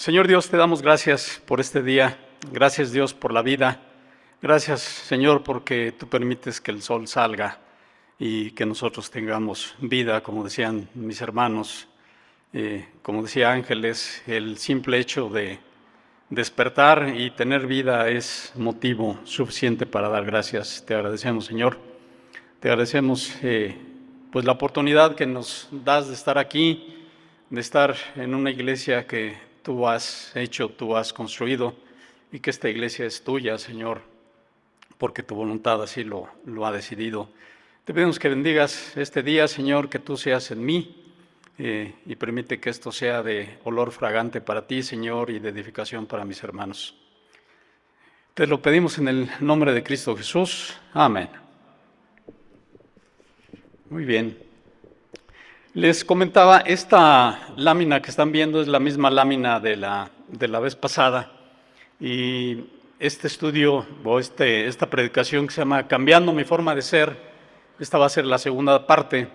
Señor Dios, te damos gracias por este día. Gracias Dios por la vida. Gracias Señor porque tú permites que el sol salga y que nosotros tengamos vida, como decían mis hermanos, eh, como decía Ángeles, el simple hecho de despertar y tener vida es motivo suficiente para dar gracias. Te agradecemos Señor. Te agradecemos eh, pues la oportunidad que nos das de estar aquí, de estar en una iglesia que tú has hecho, tú has construido y que esta iglesia es tuya, Señor, porque tu voluntad así lo, ha decidido. Te pedimos que bendigas este día, Señor, que tú seas en mí eh, y permite que esto sea de olor fragante para ti, Señor, y de edificación para mis hermanos. Te lo pedimos en el nombre de Cristo Jesús. Amén. Muy bien. Les comentaba, esta lámina que están viendo es la misma lámina de la, de la vez pasada y este estudio o este, esta predicación que se llama Cambiando mi forma de ser, esta va a ser la segunda parte.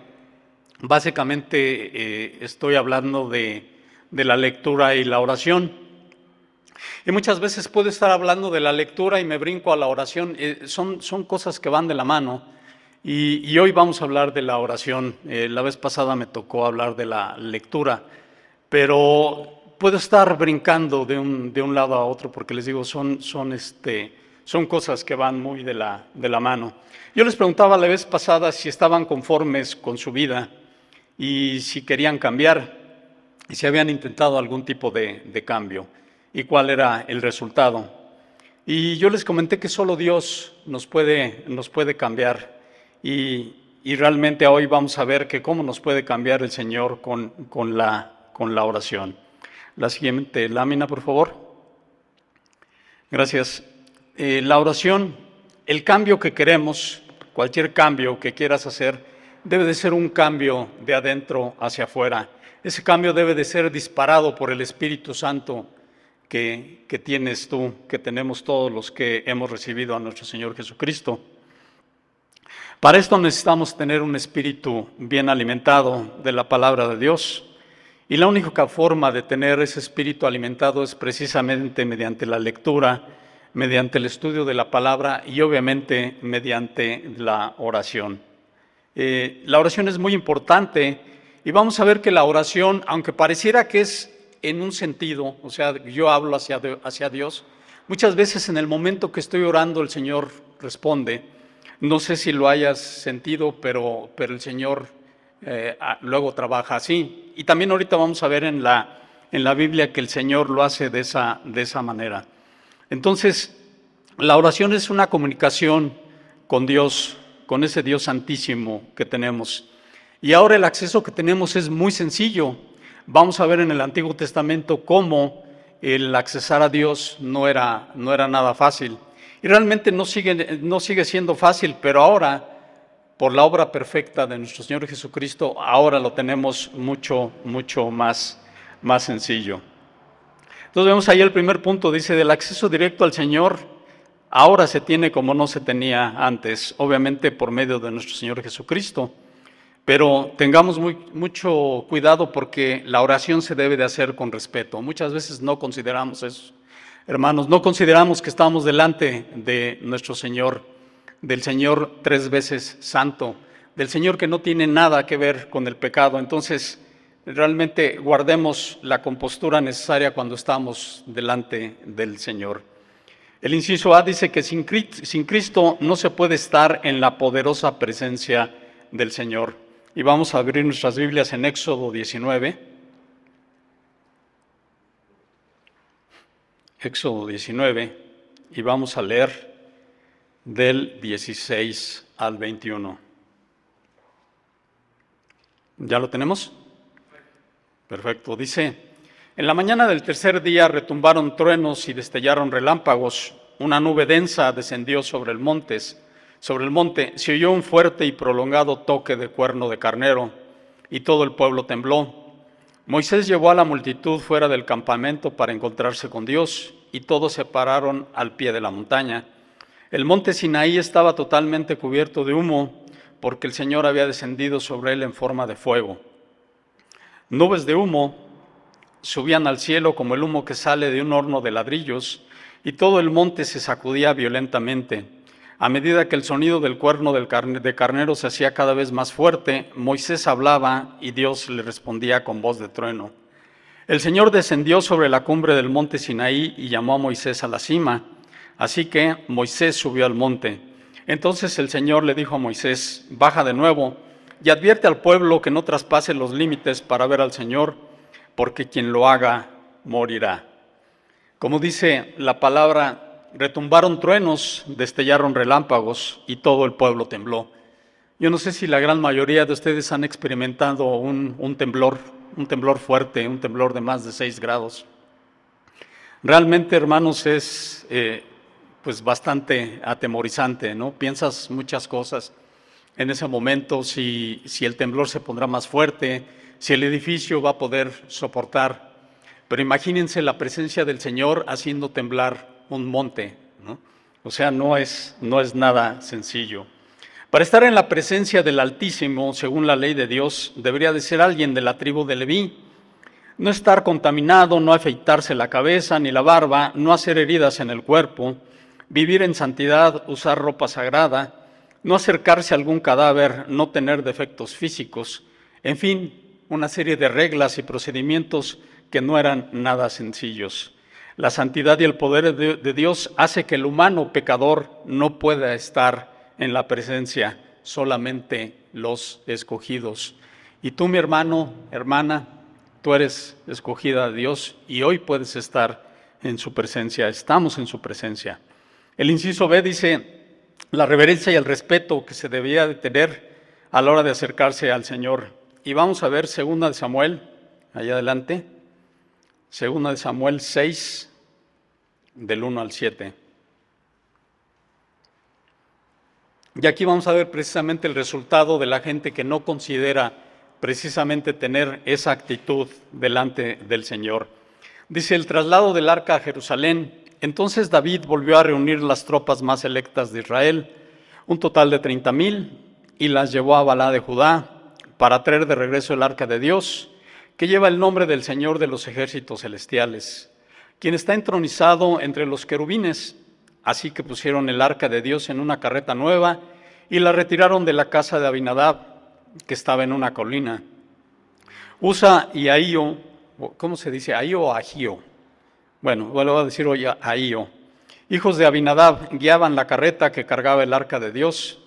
Básicamente eh, estoy hablando de, de la lectura y la oración. Y muchas veces puedo estar hablando de la lectura y me brinco a la oración. Eh, son, son cosas que van de la mano. Y, hoy vamos a hablar de la oración. Eh, la vez pasada me tocó hablar de la lectura, pero puedo estar brincando de un, de un lado a otro porque les digo, son, son, este, son cosas que van muy de la, de la mano. Yo les preguntaba la vez pasada si estaban conformes con su vida y si querían cambiar y si habían intentado algún tipo de, de cambio y cuál era el resultado. Y yo les comenté que solo Dios nos puede, nos puede cambiar y, realmente hoy vamos a ver que cómo nos puede cambiar el Señor con, con, la, con la oración. La siguiente lámina, por favor. Gracias. Eh, la oración, el cambio que queremos, cualquier cambio que quieras hacer, debe de ser un cambio de adentro hacia afuera. Ese cambio debe de ser disparado por el Espíritu Santo que, que tienes tú, que tenemos todos los que hemos recibido a nuestro Señor Jesucristo. Para esto necesitamos tener un espíritu bien alimentado de la palabra de Dios. Y la única forma de tener ese espíritu alimentado es precisamente mediante la lectura, mediante el estudio de la palabra y obviamente mediante la oración. Eh, la oración es muy importante y vamos a ver que la oración, aunque pareciera que es en un sentido, o sea, yo hablo hacia, hacia Dios, muchas veces en el momento que estoy orando el Señor responde. No sé si lo hayas sentido, pero, pero el Señor eh, luego trabaja así. Y también ahorita vamos a ver en la, en la Biblia que el Señor lo hace de esa, de esa manera. Entonces, la oración es una comunicación con Dios, con ese Dios santísimo que tenemos. Y ahora el acceso que tenemos es muy sencillo. Vamos a ver en el Antiguo Testamento cómo el accesar a Dios no era, no era nada fácil. Y realmente no sigue, no sigue siendo fácil, pero ahora, por la obra perfecta de nuestro Señor Jesucristo, ahora lo tenemos mucho, mucho más, más sencillo. Entonces vemos ahí el primer punto, dice, del acceso directo al Señor, ahora se tiene como no se tenía antes, obviamente por medio de nuestro Señor Jesucristo. Pero tengamos muy, mucho cuidado porque la oración se debe de hacer con respeto. Muchas veces no consideramos eso. Hermanos, no consideramos que estamos delante de nuestro Señor, del Señor tres veces santo, del Señor que no tiene nada que ver con el pecado. Entonces, realmente guardemos la compostura necesaria cuando estamos delante del Señor. El inciso A dice que sin Cristo no se puede estar en la poderosa presencia del Señor. Y vamos a abrir nuestras Biblias en Éxodo 19. Éxodo 19 y vamos a leer del 16 al 21. ¿Ya lo tenemos? Perfecto. Dice, en la mañana del tercer día retumbaron truenos y destellaron relámpagos. Una nube densa descendió sobre el montes. Sobre el monte se oyó un fuerte y prolongado toque de cuerno de carnero y todo el pueblo tembló. Moisés llevó a la multitud fuera del campamento para encontrarse con Dios y todos se pararon al pie de la montaña. El monte Sinaí estaba totalmente cubierto de humo porque el Señor había descendido sobre él en forma de fuego. Nubes de humo subían al cielo como el humo que sale de un horno de ladrillos, y todo el monte se sacudía violentamente. A medida que el sonido del cuerno del de carnero se hacía cada vez más fuerte, Moisés hablaba y Dios le respondía con voz de trueno. El Señor descendió sobre la cumbre del monte Sinaí y llamó a Moisés a la cima. Así que Moisés subió al monte. Entonces el Señor le dijo a Moisés, baja de nuevo y advierte al pueblo que no traspase los límites para ver al Señor, porque quien lo haga morirá. Como dice la palabra, retumbaron truenos, destellaron relámpagos y todo el pueblo tembló. Yo no sé si la gran mayoría de ustedes han experimentado un, temblor, un temblor fuerte, un temblor de más de 6 grados. Realmente, hermanos, es eh, pues bastante atemorizante, ¿no? Piensas muchas cosas en ese momento, si, si el temblor se pondrá más fuerte, si el edificio va a poder soportar. Pero imagínense la presencia del Señor haciendo temblar un monte. O sea, no es, no es nada sencillo. Para estar en la presencia del Altísimo, según la ley de Dios, debería de ser alguien de la tribu de Leví. No estar contaminado, no afeitarse la cabeza ni la barba, no hacer heridas en el cuerpo, vivir en santidad, usar ropa sagrada, no acercarse a algún cadáver, no tener defectos físicos, en fin, una serie de reglas y procedimientos que no eran nada sencillos. La santidad y el poder de Dios hace que el humano pecador no pueda estar en la presencia, solamente los escogidos. Y tú, mi hermano, hermana, tú eres escogida de Dios y hoy puedes estar en su presencia, estamos en su presencia. El inciso B dice la reverencia y el respeto que se debía de tener a la hora de acercarse al Señor. Y vamos a ver segunda de Samuel, allá adelante, segunda de Samuel 6, del 1 al 7. Y aquí vamos a ver precisamente el resultado de la gente que no considera precisamente tener esa actitud delante del Señor. Dice el traslado del arca a Jerusalén entonces David volvió a reunir las tropas más selectas de Israel, un total de treinta mil, y las llevó a Balá de Judá para traer de regreso el arca de Dios, que lleva el nombre del Señor de los ejércitos celestiales, quien está entronizado entre los querubines. Así que pusieron el arca de Dios en una carreta nueva y la retiraron de la casa de Abinadab, que estaba en una colina. Usa y Ahío, ¿cómo se dice? Ahío o Agío bueno, vuelvo a decir hoy a Io. Hijos de Abinadab guiaban la carreta que cargaba el arca de Dios.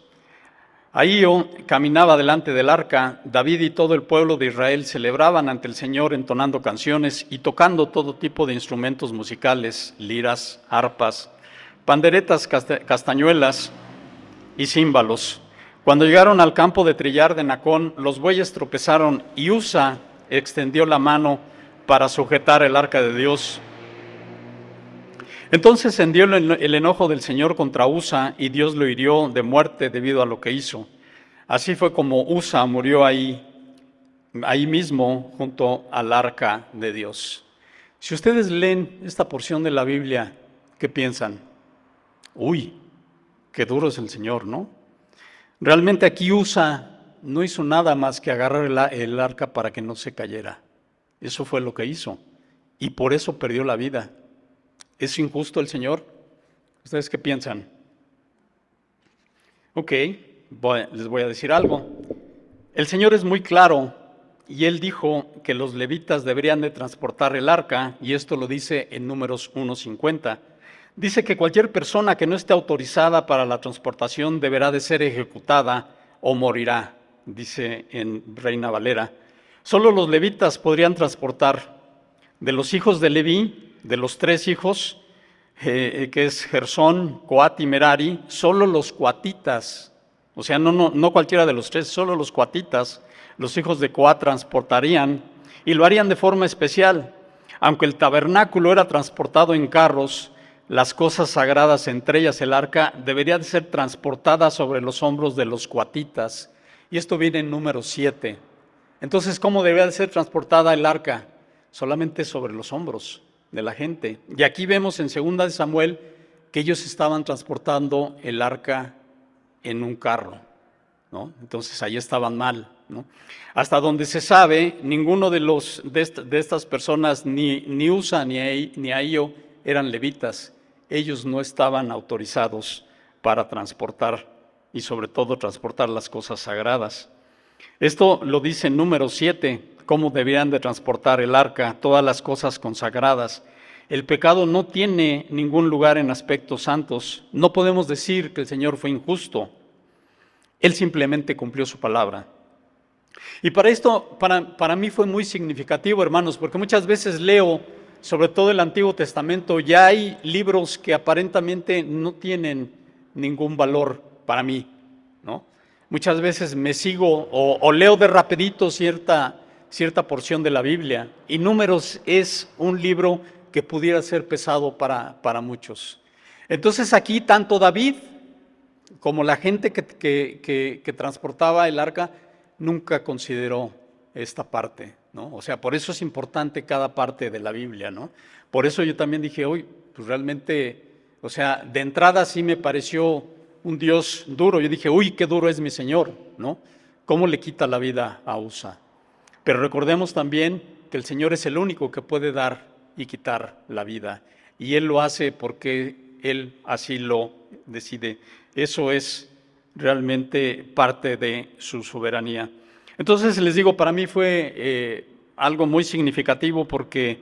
Ahío caminaba delante del arca. David y todo el pueblo de Israel celebraban ante el Señor entonando canciones y tocando todo tipo de instrumentos musicales, liras, arpas, panderetas, castañuelas y címbalos. Cuando llegaron al campo de trillar de Nacón, los bueyes tropezaron y Usa extendió la mano para sujetar el arca de Dios entonces encendió el enojo del Señor contra Usa y Dios lo hirió de muerte debido a lo que hizo. Así fue como Usa murió ahí, ahí mismo junto al arca de Dios. Si ustedes leen esta porción de la Biblia, ¿qué piensan? Uy, qué duro es el Señor, ¿no? Realmente aquí Usa no hizo nada más que agarrar el arca para que no se cayera. Eso fue lo que hizo. Y por eso perdió la vida. ¿Es injusto el Señor? ¿Ustedes qué piensan? Ok, les voy a decir algo. El Señor es muy claro y Él dijo que los levitas deberían de transportar el arca y esto lo dice en números 1.50. Dice que cualquier persona que no esté autorizada para la transportación deberá de ser ejecutada o morirá, dice en Reina Valera. Solo los levitas podrían transportar. De los hijos de Leví, de los tres hijos, eh, eh, que es Gersón, Coat y Merari, solo los cuatitas, o sea, no, cualquiera de los tres, solo los cuatitas, los hijos de Coat transportarían y lo harían de forma especial. Aunque el tabernáculo era transportado en carros, las cosas sagradas, entre ellas el arca, debería de ser transportada sobre los hombros de los cuatitas. Y esto viene en número 7. Entonces, ¿cómo debería de ser transportada el arca? Solamente sobre los hombros de la gente. Y aquí vemos en segunda de Samuel que ellos estaban transportando el arca en un carro, ¿no? Entonces ahí estaban mal. Hasta donde se sabe, ninguno de, los, de, estas personas, ni, Usa ni, ni eran levitas. Ellos no estaban autorizados para transportar y sobre todo transportar las cosas sagradas. Esto lo dice en número 7, cómo debían de transportar el arca, todas las cosas consagradas. El pecado no tiene ningún lugar en aspectos santos. No podemos decir que el Señor fue injusto. Él simplemente cumplió su palabra. Y para esto, para, para mí fue muy significativo, hermanos, porque muchas veces leo, sobre todo el Antiguo Testamento, ya hay libros que aparentemente no tienen ningún valor para mí, ¿no? Muchas veces me sigo o, leo de rapidito cierta, cierta porción de la Biblia y Números es un libro que pudiera ser pesado para, para muchos. Entonces aquí tanto David como la gente que, que, que, transportaba el arca nunca consideró esta parte, ¿no? O sea, por eso es importante cada parte de la Biblia, ¿no? Por eso yo también dije, hoy, pues realmente, o sea, de entrada sí me pareció un Dios duro. Yo dije, uy, qué duro es mi Señor, ¿no? ¿Cómo le quita la vida a Usa? Pero recordemos también que el Señor es el único que puede dar y quitar la vida. Y Él lo hace porque Él así lo decide. Eso es realmente parte de su soberanía. Entonces les digo, para mí fue eh, algo muy significativo porque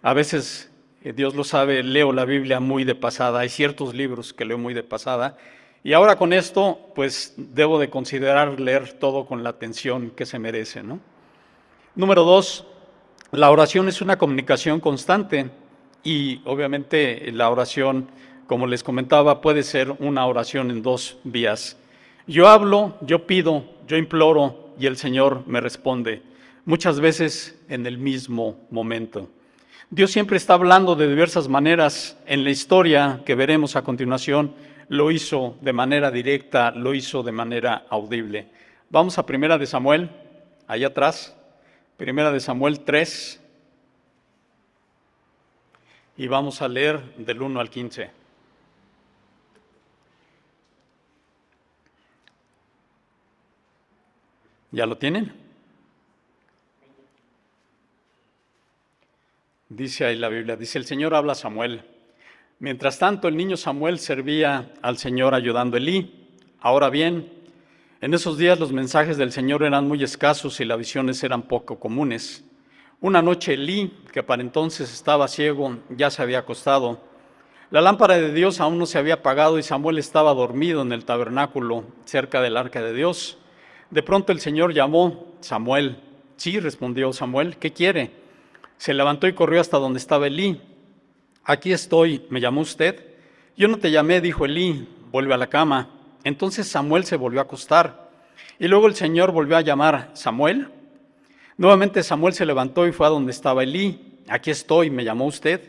a veces, eh, Dios lo sabe, leo la Biblia muy de pasada. Hay ciertos libros que leo muy de pasada y ahora con esto, pues debo de considerar leer todo con la atención que se merece. ¿no? Número dos, la oración es una comunicación constante y obviamente la oración, como les comentaba, puede ser una oración en dos vías. Yo hablo, yo pido, yo imploro y el Señor me responde, muchas veces en el mismo momento. Dios siempre está hablando de diversas maneras en la historia que veremos a continuación lo hizo de manera directa, lo hizo de manera audible. Vamos a Primera de Samuel, allá atrás, Primera de Samuel 3, y vamos a leer del 1 al 15. ¿Ya lo tienen? Dice ahí la Biblia, dice el Señor habla a Samuel. Mientras tanto, el niño Samuel servía al Señor ayudando a Elí. Ahora bien, en esos días los mensajes del Señor eran muy escasos y las visiones eran poco comunes. Una noche Elí, que para entonces estaba ciego, ya se había acostado. La lámpara de Dios aún no se había apagado y Samuel estaba dormido en el tabernáculo cerca del arca de Dios. De pronto el Señor llamó, Samuel. Sí, respondió Samuel, ¿qué quiere? Se levantó y corrió hasta donde estaba Elí aquí estoy, ¿me llamó usted? Yo no te llamé, dijo Elí, vuelve a la cama. Entonces Samuel se volvió a acostar. Y luego el Señor volvió a llamar, Samuel. Nuevamente Samuel se levantó y fue a donde estaba Elí. Aquí estoy, ¿me llamó usted?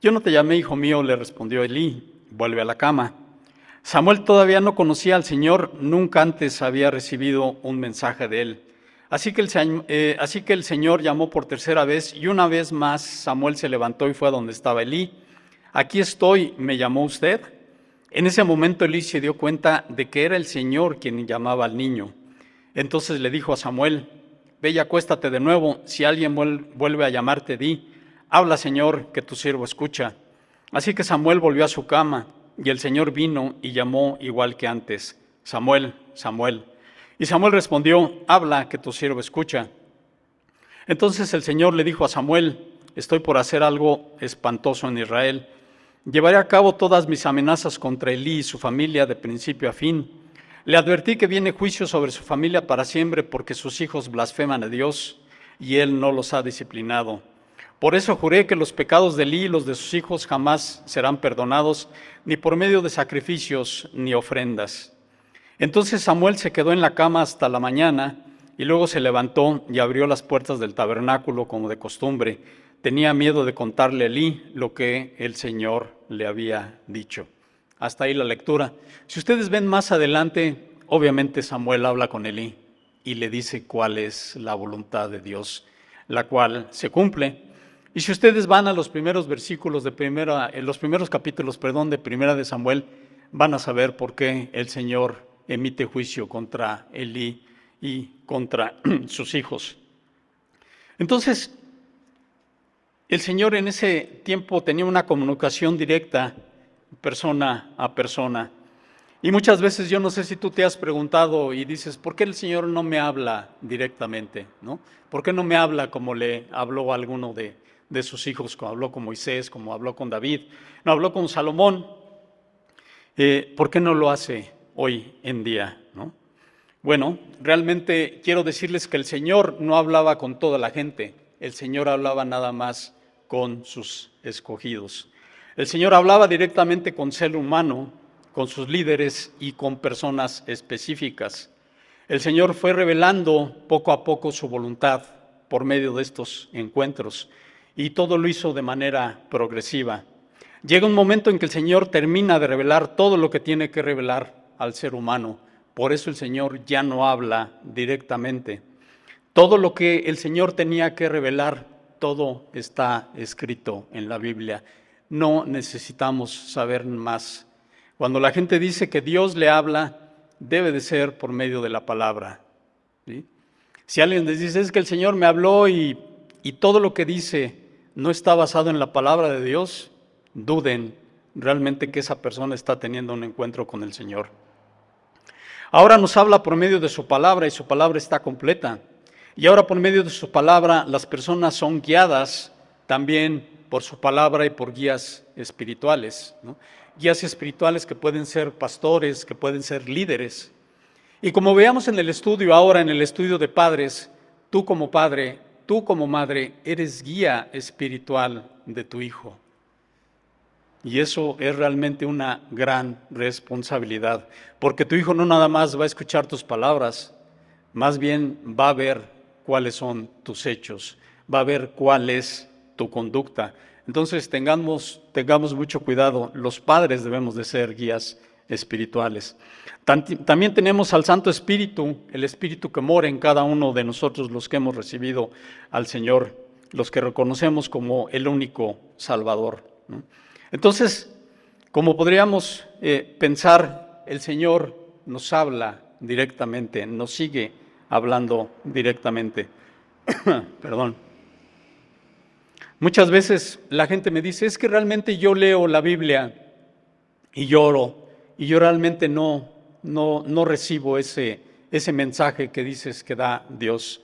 Yo no te llamé, hijo mío, le respondió Elí, vuelve a la cama. Samuel todavía no conocía al Señor, nunca antes había recibido un mensaje de él. Así que, el, eh, así que el Señor llamó por tercera vez y una vez más Samuel se levantó y fue a donde estaba Elí. Aquí estoy, ¿me llamó usted? En ese momento Elí se dio cuenta de que era el Señor quien llamaba al niño. Entonces le dijo a Samuel, ve y acuéstate de nuevo, si alguien vuelve a llamarte, di, habla Señor, que tu siervo escucha. Así que Samuel volvió a su cama y el Señor vino y llamó igual que antes, Samuel, Samuel. Y Samuel respondió, habla, que tu siervo escucha. Entonces el Señor le dijo a Samuel, estoy por hacer algo espantoso en Israel. Llevaré a cabo todas mis amenazas contra Elí y su familia de principio a fin. Le advertí que viene juicio sobre su familia para siempre porque sus hijos blasfeman a Dios y él no los ha disciplinado. Por eso juré que los pecados de Elí y los de sus hijos jamás serán perdonados, ni por medio de sacrificios ni ofrendas. Entonces Samuel se quedó en la cama hasta la mañana y luego se levantó y abrió las puertas del tabernáculo como de costumbre. Tenía miedo de contarle a Elí lo que el Señor le había dicho. Hasta ahí la lectura. Si ustedes ven más adelante, obviamente Samuel habla con Elí y le dice cuál es la voluntad de Dios, la cual se cumple. Y si ustedes van a los primeros versículos de primera, en los primeros capítulos, perdón, de primera de Samuel, van a saber por qué el Señor emite juicio contra Elí y contra sus hijos. Entonces, el Señor en ese tiempo tenía una comunicación directa, persona a persona. Y muchas veces yo no sé si tú te has preguntado y dices, ¿por qué el Señor no me habla directamente? ¿no? ¿Por qué no me habla como le habló a alguno de, de sus hijos, como habló con Moisés, como habló con David, no habló con Salomón? Eh, ¿Por qué no lo hace hoy en día? ¿no? Bueno, realmente quiero decirles que el Señor no hablaba con toda la gente, el Señor hablaba nada más con sus escogidos. El Señor hablaba directamente con ser humano, con sus líderes y con personas específicas. El Señor fue revelando poco a poco su voluntad por medio de estos encuentros y todo lo hizo de manera progresiva. Llega un momento en que el Señor termina de revelar todo lo que tiene que revelar al ser humano por eso el Señor ya no habla directamente. Todo lo que el Señor tenía que revelar, todo está escrito en la Biblia. No necesitamos saber más. Cuando la gente dice que Dios le habla, debe de ser por medio de la palabra. Si alguien les dice es que el Señor me habló y, y todo lo que dice no está basado en la palabra de Dios, duden realmente que esa persona está teniendo un encuentro con el Señor. Ahora nos habla por medio de su palabra y su palabra está completa. Y ahora por medio de su palabra las personas son guiadas también por su palabra y por guías espirituales. Guías espirituales que pueden ser pastores, que pueden ser líderes. Y como veamos en el estudio ahora, en el estudio de padres, tú como padre, tú como madre, eres guía espiritual de tu hijo. Y eso es realmente una gran responsabilidad, porque tu hijo no nada más va a escuchar tus palabras, más bien va a ver cuáles son tus hechos, va a ver cuál es tu conducta. Entonces tengamos, tengamos mucho cuidado, los padres debemos de ser guías espirituales. También tenemos al Santo Espíritu, el Espíritu que mora en cada uno de nosotros, los que hemos recibido al Señor, los que reconocemos como el único Salvador. Entonces, como podríamos eh, pensar, el Señor nos habla directamente, nos sigue hablando directamente. Perdón. Muchas veces la gente me dice, es que realmente yo leo la Biblia y lloro, y yo realmente no, no, no recibo ese, ese mensaje que dices que da Dios.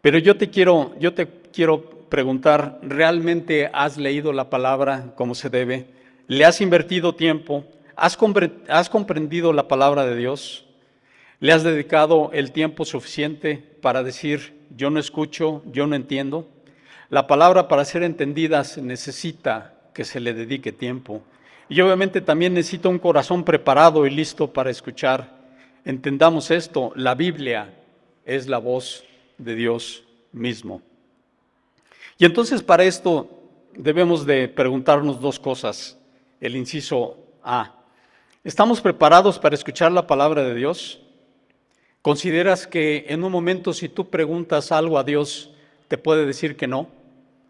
Pero yo te quiero, yo te quiero preguntar, ¿realmente has leído la palabra como se debe? ¿Le has invertido tiempo? ¿Has, comprendido la palabra de Dios? ¿Le has dedicado el tiempo suficiente para decir, yo no escucho, yo no entiendo? La palabra para ser entendida necesita que se le dedique tiempo. Y obviamente también necesita un corazón preparado y listo para escuchar. Entendamos esto, la Biblia es la voz de Dios mismo. Y entonces para esto debemos de preguntarnos dos cosas. El inciso A. ¿Estamos preparados para escuchar la palabra de Dios? ¿Consideras que en un momento si tú preguntas algo a Dios, te puede decir que no?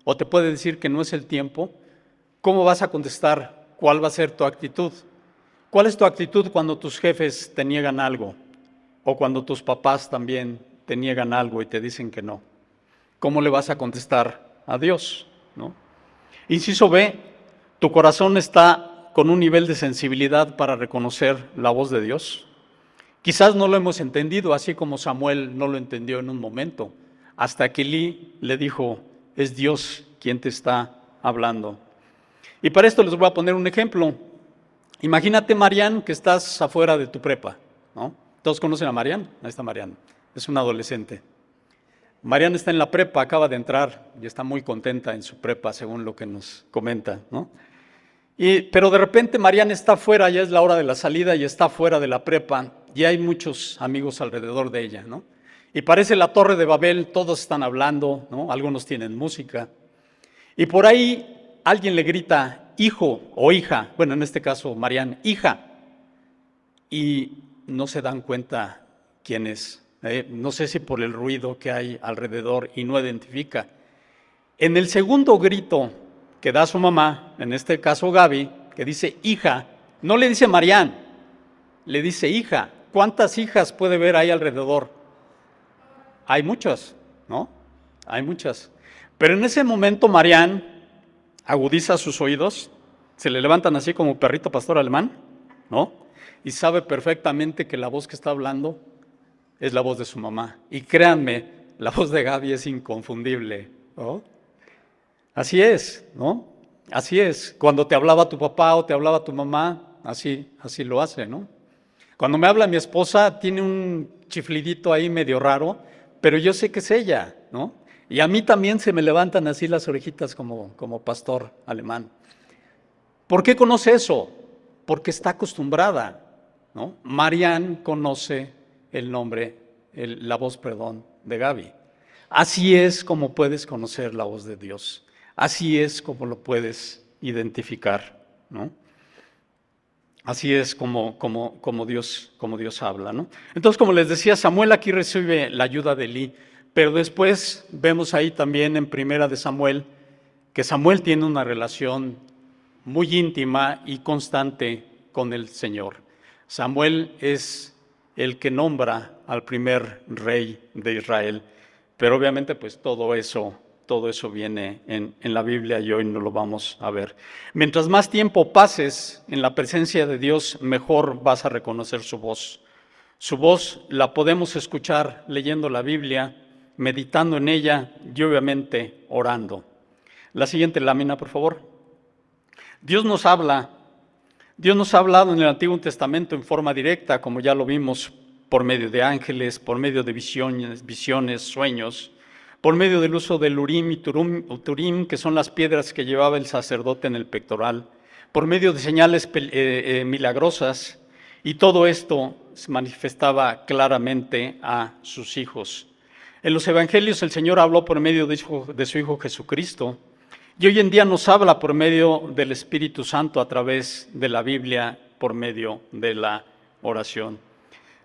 ¿O te puede decir que no es el tiempo? ¿Cómo vas a contestar? ¿Cuál va a ser tu actitud? ¿Cuál es tu actitud cuando tus jefes te niegan algo? ¿O cuando tus papás también te niegan algo y te dicen que no? ¿Cómo le vas a contestar a Dios. ¿no? Inciso B, tu corazón está con un nivel de sensibilidad para reconocer la voz de Dios. Quizás no lo hemos entendido, así como Samuel no lo entendió en un momento, hasta que Lee le dijo, es Dios quien te está hablando. Y para esto les voy a poner un ejemplo. Imagínate, Marian, que estás afuera de tu prepa, ¿no? ¿Todos conocen a Marian? Ahí está Marian, es una adolescente. Mariana está en la prepa, acaba de entrar y está muy contenta en su prepa, según lo que nos comenta. Y, pero de repente Mariana está fuera, ya es la hora de la salida y está fuera de la prepa y hay muchos amigos alrededor de ella, ¿no? Y parece la torre de Babel, todos están hablando, ¿no? Algunos tienen música. Y por ahí alguien le grita, hijo o hija, bueno, en este caso Mariana, hija. Y no se dan cuenta quién es eh, no sé si por el ruido que hay alrededor y no identifica. En el segundo grito que da su mamá, en este caso Gaby, que dice hija, no le dice Marián, le dice hija. ¿Cuántas hijas puede ver ahí alrededor? Hay muchas, ¿no? Hay muchas. Pero en ese momento Marián agudiza sus oídos, se le levantan así como perrito pastor alemán, ¿no? Y sabe perfectamente que la voz que está hablando es la voz de su mamá. Y créanme, la voz de Gaby es inconfundible, ¿no? Así es, ¿no? Así es. Cuando te hablaba tu papá o te hablaba tu mamá, así, así lo hace, ¿no? Cuando me habla mi esposa, tiene un chiflidito ahí medio raro, pero yo sé que es ella, ¿no? Y a mí también se me levantan así las orejitas como, como pastor alemán. ¿Por qué conoce eso? Porque está acostumbrada, ¿no? Marianne conoce el nombre, la voz, perdón, de Gaby. Así es como puedes conocer la voz de Dios. Así es como lo puedes identificar, ¿no? Así es como, como, como, Dios, como Dios habla, ¿no? Entonces, como les decía, Samuel aquí recibe la ayuda de Eli, pero después vemos ahí también en Primera de Samuel que Samuel tiene una relación muy íntima y constante con el Señor. Samuel es el que nombra al primer rey de Israel, pero obviamente pues todo eso todo eso viene en, la Biblia y hoy no lo vamos a ver. Mientras más tiempo pases en la presencia de Dios, mejor vas a reconocer su voz. Su voz la podemos escuchar leyendo la Biblia, meditando en ella y obviamente orando. La siguiente lámina, por favor. Dios nos habla, Dios nos ha hablado en el Antiguo Testamento en forma directa, como ya lo vimos, por medio de ángeles, por medio de visiones, visiones sueños por medio del uso del urim y turim, que son las piedras que llevaba el sacerdote en el pectoral, por medio de señales eh, eh, milagrosas, y todo esto se manifestaba claramente a sus hijos. En los evangelios el Señor habló por medio de su Hijo Jesucristo, y hoy en día nos habla por medio del Espíritu Santo a través de la Biblia, por medio de la oración.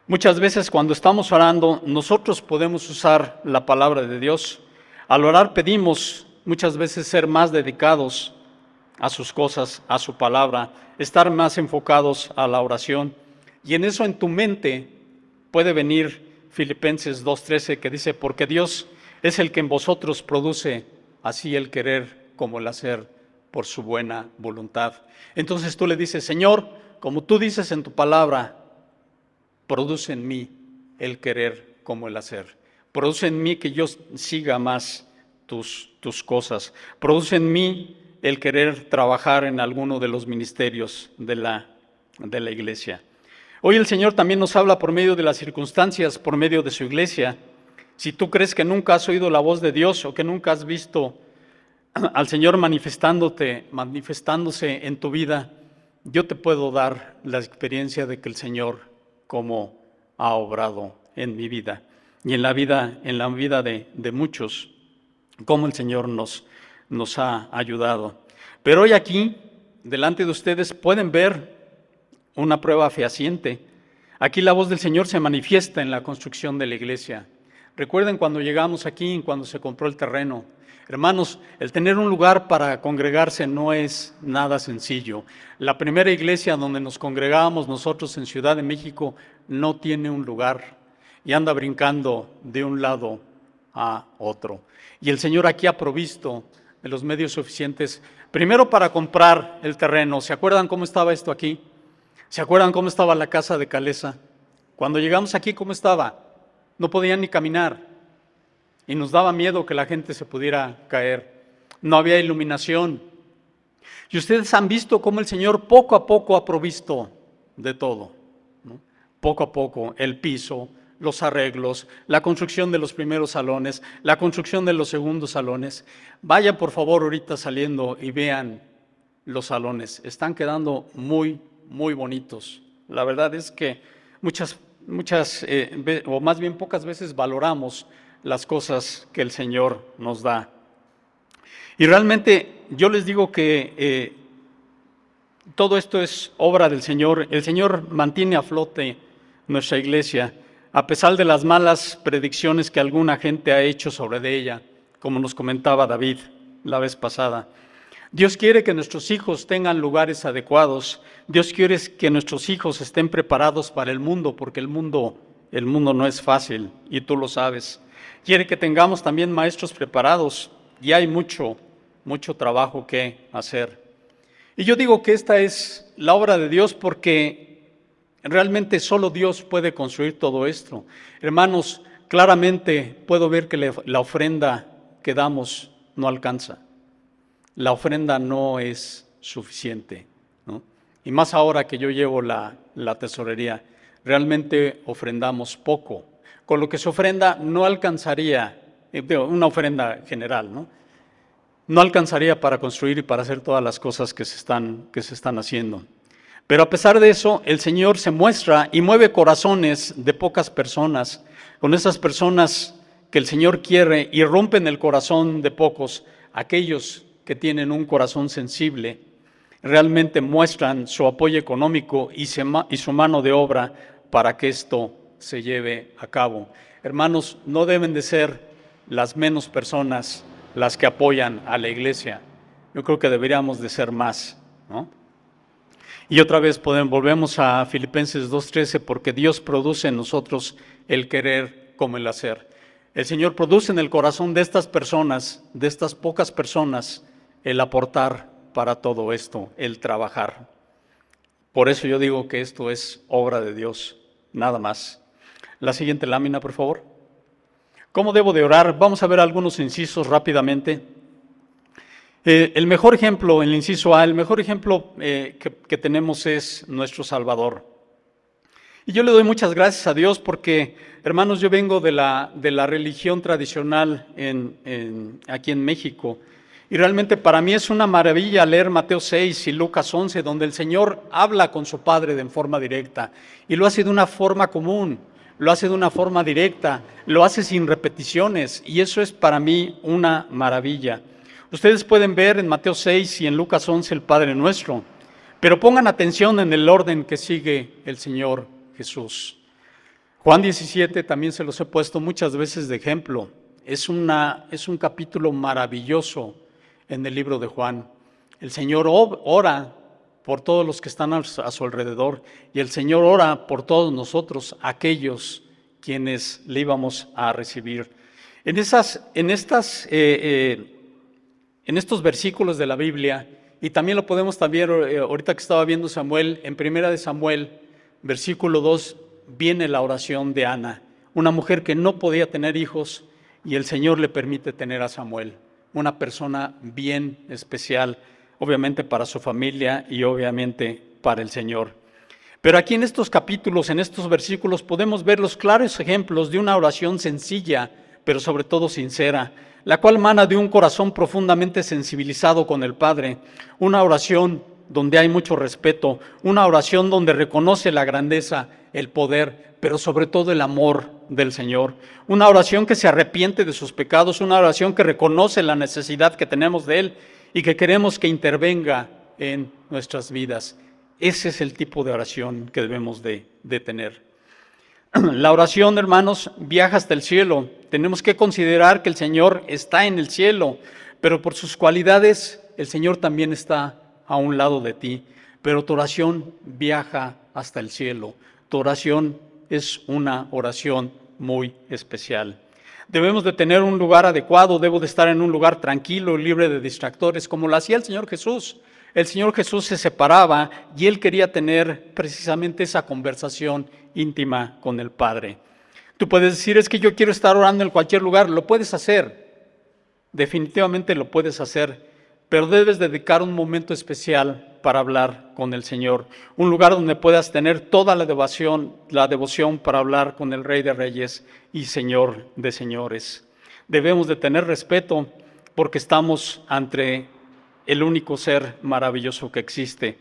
Muchas veces cuando estamos orando, nosotros podemos usar la palabra de Dios. Al orar pedimos muchas veces ser más dedicados a sus cosas, a su palabra, estar más enfocados a la oración. Y en eso en tu mente puede venir Filipenses 2.13 que dice, porque Dios es el que en vosotros produce así el querer como el hacer por su buena voluntad. Entonces tú le dices, Señor, como tú dices en tu palabra, produce en mí el querer como el hacer. Produce en mí que yo siga más tus, tus cosas. Produce en mí el querer trabajar en alguno de los ministerios de la, de la iglesia. Hoy el Señor también nos habla por medio de las circunstancias, por medio de su iglesia. Si tú crees que nunca has oído la voz de Dios o que nunca has visto al Señor manifestándote, manifestándose en tu vida, yo te puedo dar la experiencia de que el Señor como ha obrado en mi vida y en la vida, en la vida de, muchos, cómo el Señor nos, nos ha ayudado. Pero hoy aquí, delante de ustedes, pueden ver una prueba fehaciente. Aquí la voz del Señor se manifiesta en la construcción de la iglesia. Recuerden cuando llegamos aquí, cuando se compró el terreno, Hermanos, el tener un lugar para congregarse no es nada sencillo. La primera iglesia donde nos congregábamos nosotros en Ciudad de México no tiene un lugar y anda brincando de un lado a otro. Y el Señor aquí ha provisto de los medios suficientes, primero para comprar el terreno. ¿Se acuerdan cómo estaba esto aquí? ¿Se acuerdan cómo estaba la casa de Calesa? Cuando llegamos aquí, ¿cómo estaba? No podían ni caminar y nos daba miedo que la gente se pudiera caer. No había iluminación. Y ustedes han visto cómo el Señor poco a poco ha provisto de todo. Poco a poco, el piso, los arreglos, la construcción de los primeros salones, la construcción de los segundos salones. Vayan por favor ahorita saliendo y vean los salones. Están quedando muy, muy bonitos. La verdad es que muchas, muchas, eh, o más bien pocas veces valoramos las cosas que el Señor nos da. Y realmente yo les digo que eh, todo esto es obra del Señor. El Señor mantiene a flote nuestra iglesia, a pesar de las malas predicciones que alguna gente ha hecho sobre ella, como nos comentaba David la vez pasada. Dios quiere que nuestros hijos tengan lugares adecuados. Dios quiere que nuestros hijos estén preparados para el mundo, porque el mundo, el mundo no es fácil y tú lo sabes. Quiere que tengamos también maestros preparados y hay mucho, mucho trabajo que hacer. Y yo digo que esta es la obra de Dios porque realmente solo Dios puede construir todo esto. Hermanos, claramente puedo ver que la ofrenda que damos no alcanza. La ofrenda no es suficiente. Y más ahora que yo llevo la, la tesorería, realmente ofrendamos poco. Con lo que se ofrenda no alcanzaría, eh, una ofrenda general, ¿no? No alcanzaría para construir y para hacer todas las cosas que se están, que se están haciendo. Pero a pesar de eso, el Señor se muestra y mueve corazones de pocas personas, con esas personas que el Señor quiere y rompen el corazón de pocos, aquellos que tienen un corazón sensible, realmente muestran su apoyo económico y, su mano de obra para que esto se lleve a cabo. Hermanos, no deben de ser las menos personas las que apoyan a la iglesia. Yo creo que deberíamos de ser más, Y otra vez volvemos a Filipenses 2.13, porque Dios produce en nosotros el querer como el hacer. El Señor produce en el corazón de estas personas, de estas pocas personas, el aportar para todo esto, el trabajar. Por eso yo digo que esto es obra de Dios, nada más. La siguiente lámina, por favor. ¿Cómo debo de orar? Vamos a ver algunos incisos rápidamente. Eh, el mejor ejemplo, el inciso A, el mejor ejemplo eh, que, tenemos es nuestro Salvador. Y yo le doy muchas gracias a Dios porque, hermanos, yo vengo de la, de la religión tradicional en, aquí en México. Y realmente para mí es una maravilla leer Mateo 6 y Lucas 11, donde el Señor habla con su Padre de forma directa. Y lo hace de una forma común lo hace de una forma directa, lo hace sin repeticiones y eso es para mí una maravilla. Ustedes pueden ver en Mateo 6 y en Lucas 11 el Padre Nuestro, pero pongan atención en el orden que sigue el Señor Jesús. Juan 17 también se los he puesto muchas veces de ejemplo. Es, una, es un capítulo maravilloso en el libro de Juan. El Señor ora por todos los que están a su alrededor y el Señor ora por todos nosotros, aquellos quienes le íbamos a recibir. En, esas, en, estas, eh, eh, en estos versículos de la Biblia, y también lo podemos también, eh, ahorita que estaba viendo Samuel, en primera de Samuel, versículo 2, viene la oración de Ana, una mujer que no podía tener hijos y el Señor le permite tener a Samuel, una persona bien especial obviamente para su familia y obviamente para el Señor. Pero aquí en estos capítulos, en estos versículos, podemos ver los claros ejemplos de una oración sencilla, pero sobre todo sincera, la cual mana de un corazón profundamente sensibilizado con el Padre, una oración donde hay mucho respeto, una oración donde reconoce la grandeza, el poder, pero sobre todo el amor del Señor, una oración que se arrepiente de sus pecados, una oración que reconoce la necesidad que tenemos de Él y que queremos que intervenga en nuestras vidas. Ese es el tipo de oración que debemos de, tener. La oración, hermanos, viaja hasta el cielo. Tenemos que considerar que el Señor está en el cielo, pero por sus cualidades el Señor también está a un lado de ti. Pero tu oración viaja hasta el cielo. Tu oración es una oración muy especial. Debemos de tener un lugar adecuado, debo de estar en un lugar tranquilo, libre de distractores, como lo hacía el Señor Jesús. El Señor Jesús se separaba y él quería tener precisamente esa conversación íntima con el Padre. Tú puedes decir, es que yo quiero estar orando en cualquier lugar, lo puedes hacer, definitivamente lo puedes hacer, pero debes dedicar un momento especial para hablar con el Señor, un lugar donde puedas tener toda la devoción, la devoción para hablar con el Rey de Reyes y Señor de Señores. Debemos de tener respeto porque estamos ante el único ser maravilloso que existe.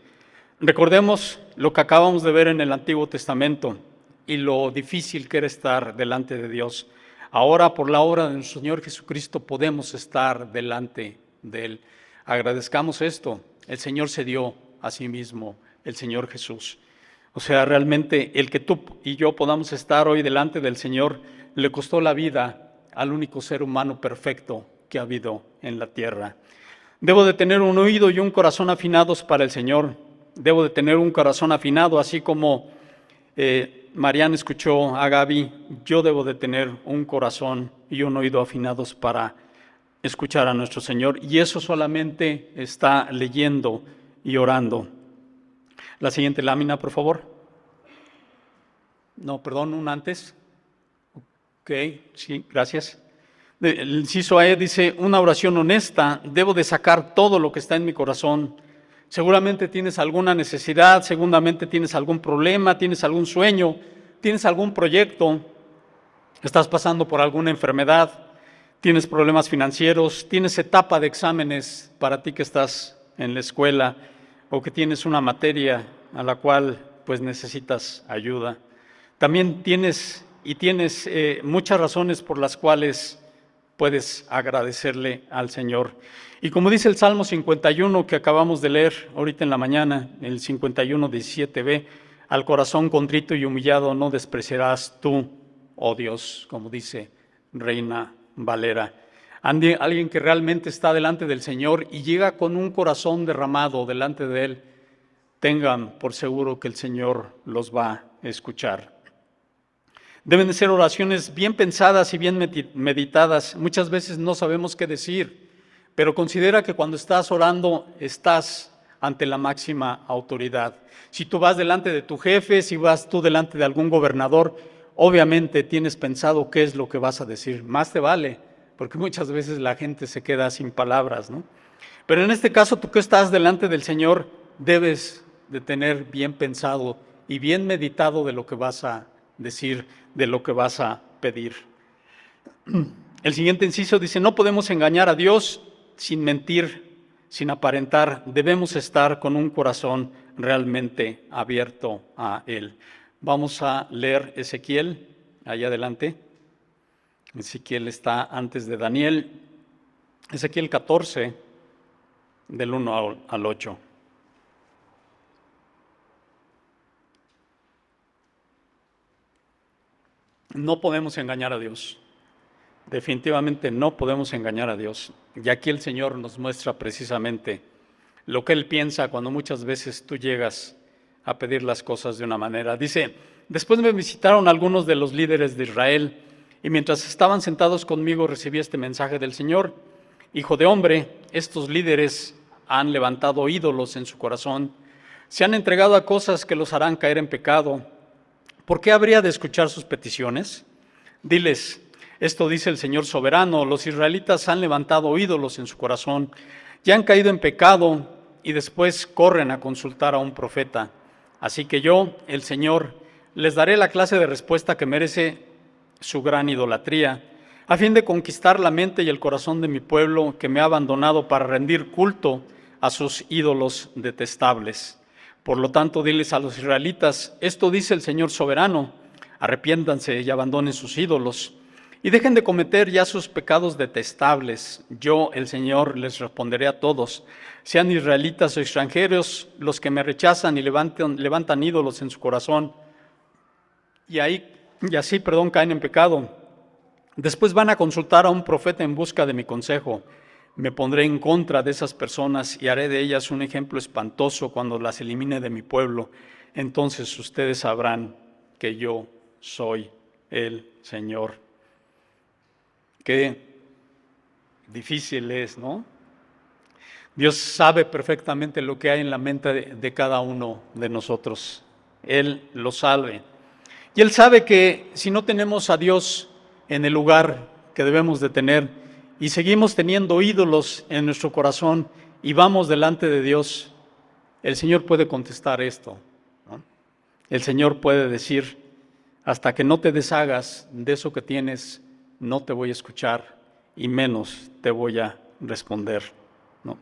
Recordemos lo que acabamos de ver en el Antiguo Testamento y lo difícil que era estar delante de Dios. Ahora, por la obra de nuestro Señor Jesucristo, podemos estar delante de Él. Agradezcamos esto el Señor se dio a sí mismo, el Señor Jesús. O sea, realmente el que tú y yo podamos estar hoy delante del Señor le costó la vida al único ser humano perfecto que ha habido en la tierra. Debo de tener un oído y un corazón afinados para el Señor. Debo de tener un corazón afinado, así como eh, escuchó a Gaby, yo debo de tener un corazón y un oído afinados para escuchar a nuestro Señor. Y eso solamente está leyendo y orando. La siguiente lámina, por favor. No, perdón, un antes. Ok, sí, gracias. El inciso A dice, una oración honesta, debo de sacar todo lo que está en mi corazón. Seguramente tienes alguna necesidad, seguramente tienes algún problema, tienes algún sueño, tienes algún proyecto, estás pasando por alguna enfermedad, tienes problemas financieros, tienes etapa de exámenes para ti que estás en la escuela o que tienes una materia a la cual pues necesitas ayuda. También tienes y tienes eh, muchas razones por las cuales puedes agradecerle al Señor. Y como dice el Salmo 51 que acabamos de leer ahorita en la mañana, el 51, 17b, al corazón contrito y humillado no despreciarás tú, oh Dios, como dice Reina Valera. Alguien que realmente está delante del Señor y llega con un corazón derramado delante de Él, tengan por seguro que el Señor los va a escuchar. Deben de ser oraciones bien pensadas y bien meditadas. Muchas veces no sabemos qué decir, pero considera que cuando estás orando estás ante la máxima autoridad. Si tú vas delante de tu jefe, si vas tú delante de algún gobernador, obviamente tienes pensado qué es lo que vas a decir. Más te vale, porque muchas veces la gente se queda sin palabras, ¿no? Pero en este caso, tú que estás delante del Señor, debes de tener bien pensado y bien meditado de lo que vas a decir de lo que vas a pedir. El siguiente inciso dice, no podemos engañar a Dios sin mentir, sin aparentar, debemos estar con un corazón realmente abierto a Él. Vamos a leer Ezequiel, allá adelante. Ezequiel está antes de Daniel. Ezequiel 14, del 1 al 8. No podemos engañar a Dios. Definitivamente no podemos engañar a Dios. Y aquí el Señor nos muestra precisamente lo que Él piensa cuando muchas veces tú llegas a pedir las cosas de una manera. Dice, después me visitaron algunos de los líderes de Israel y mientras estaban sentados conmigo recibí este mensaje del Señor. Hijo de hombre, estos líderes han levantado ídolos en su corazón, se han entregado a cosas que los harán caer en pecado ¿Por qué habría de escuchar sus peticiones? Diles, esto dice el Señor soberano, los israelitas han levantado ídolos en su corazón, ya han caído en pecado y después corren a consultar a un profeta. Así que yo, el Señor, les daré la clase de respuesta que merece su gran idolatría, a fin de conquistar la mente y el corazón de mi pueblo que me ha abandonado para rendir culto a sus ídolos detestables. Por lo tanto, diles a los israelitas, esto dice el Señor soberano, arrepiéntanse y abandonen sus ídolos y dejen de cometer ya sus pecados detestables. Yo, el Señor, les responderé a todos, sean israelitas o extranjeros, los que me rechazan y levantan, levantan ídolos en su corazón, y, ahí, y así, perdón, caen en pecado. Después van a consultar a un profeta en busca de mi consejo me pondré en contra de esas personas y haré de ellas un ejemplo espantoso cuando las elimine de mi pueblo. Entonces ustedes sabrán que yo soy el Señor. Qué difícil es, ¿no? Dios sabe perfectamente lo que hay en la mente de, cada uno de nosotros. Él lo sabe. Y Él sabe que si no tenemos a Dios en el lugar que debemos de tener, y seguimos teniendo ídolos en nuestro corazón y vamos delante de Dios, el Señor puede contestar esto. El Señor puede decir, hasta que no te deshagas de eso que tienes, no te voy a escuchar y menos te voy a responder. No,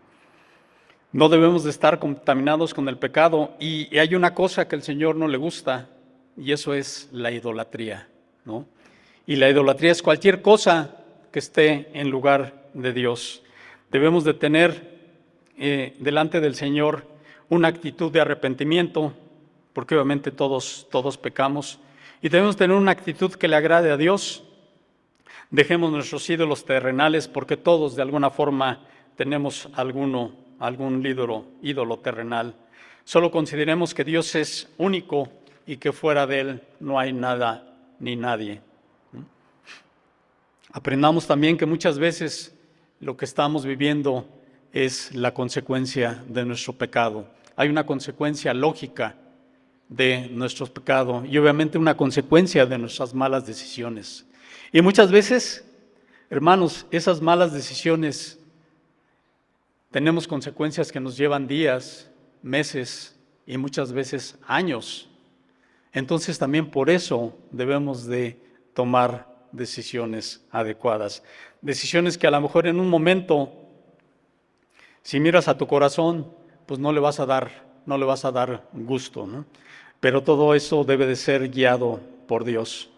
no debemos de estar contaminados con el pecado y, hay una cosa que el Señor no le gusta y eso es la idolatría. ¿no? Y la idolatría es cualquier cosa que esté en lugar de Dios. Debemos de tener eh, delante del Señor una actitud de arrepentimiento, porque obviamente todos, todos pecamos, y debemos tener una actitud que le agrade a Dios. Dejemos nuestros ídolos terrenales, porque todos de alguna forma tenemos alguno, algún ídolo, ídolo terrenal. Solo consideremos que Dios es único y que fuera de Él no hay nada ni nadie. Aprendamos también que muchas veces lo que estamos viviendo es la consecuencia de nuestro pecado. Hay una consecuencia lógica de nuestros pecados y obviamente una consecuencia de nuestras malas decisiones. Y muchas veces, hermanos, esas malas decisiones tenemos consecuencias que nos llevan días, meses y muchas veces años. Entonces también por eso debemos de tomar decisiones adecuadas. Decisiones que a lo mejor en un momento, si miras a tu corazón, pues no le vas a dar, no le vas a dar gusto, ¿no? pero todo eso debe de ser guiado por Dios.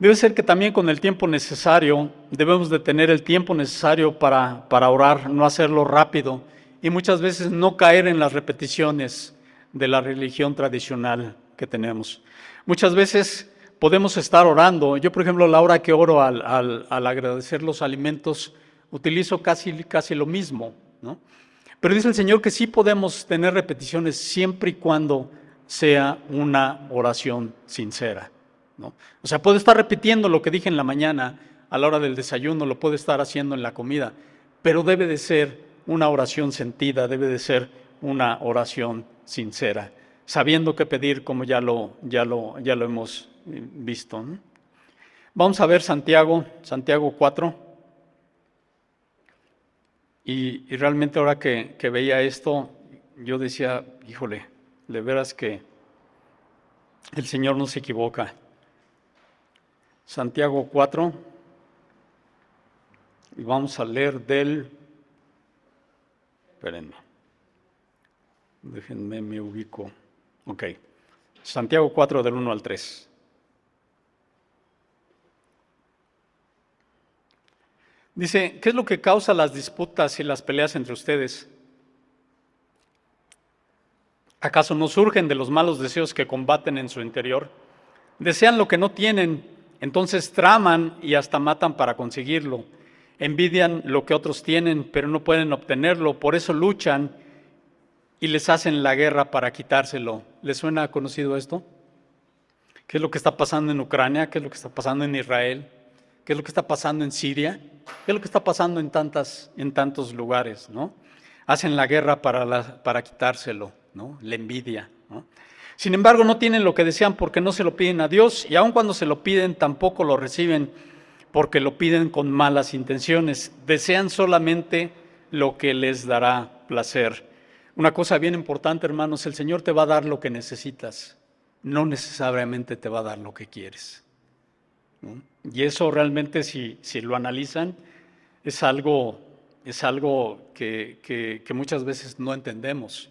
Debe ser que también con el tiempo necesario, debemos de tener el tiempo necesario para, para orar, no hacerlo rápido y muchas veces no caer en las repeticiones de la religión tradicional que tenemos. Muchas veces podemos estar orando. Yo, por ejemplo, la hora que oro al, al, agradecer los alimentos, utilizo casi, casi lo mismo. ¿no? Pero dice el Señor que sí podemos tener repeticiones siempre y cuando sea una oración sincera. O sea, puedo estar repitiendo lo que dije en la mañana a la hora del desayuno, lo puedo estar haciendo en la comida, pero debe de ser una oración sentida, debe de ser una oración sincera, sabiendo qué pedir como ya lo, ya lo, ya lo hemos eh, visto. Vamos a ver Santiago, Santiago 4. Y, y realmente ahora que, que veía esto, yo decía, híjole, de veras que el Señor no se equivoca. Santiago 4, y vamos a leer del, espérenme, déjenme, me ubico, ok, Santiago 4 del 1 al 3. Dice, ¿qué es lo que causa las disputas y las peleas entre ustedes? ¿Acaso no surgen de los malos deseos que combaten en su interior? Desean lo que no tienen, entonces traman y hasta matan para conseguirlo. Envidian lo que otros tienen, pero no pueden obtenerlo, por eso luchan y les hacen la guerra para quitárselo. ¿Les suena conocido esto? ¿Qué es lo que está pasando en Ucrania? ¿Qué es lo que está pasando en Israel? ¿Qué es lo que está pasando en Siria? ¿Qué es lo que está pasando en, tantas, en tantos lugares? ¿no? Hacen la guerra para, para quitárselo. ¿no? La envidia. Sin embargo, no tienen lo que desean porque no se lo piden a Dios y aun cuando se lo piden tampoco lo reciben porque lo piden con malas intenciones. Desean solamente lo que les dará placer. Una cosa bien importante, hermanos, el Señor te va a dar lo que necesitas, no necesariamente te va a dar lo que quieres. Y eso realmente, si, si lo analizan, es algo, es algo que, que muchas veces no entendemos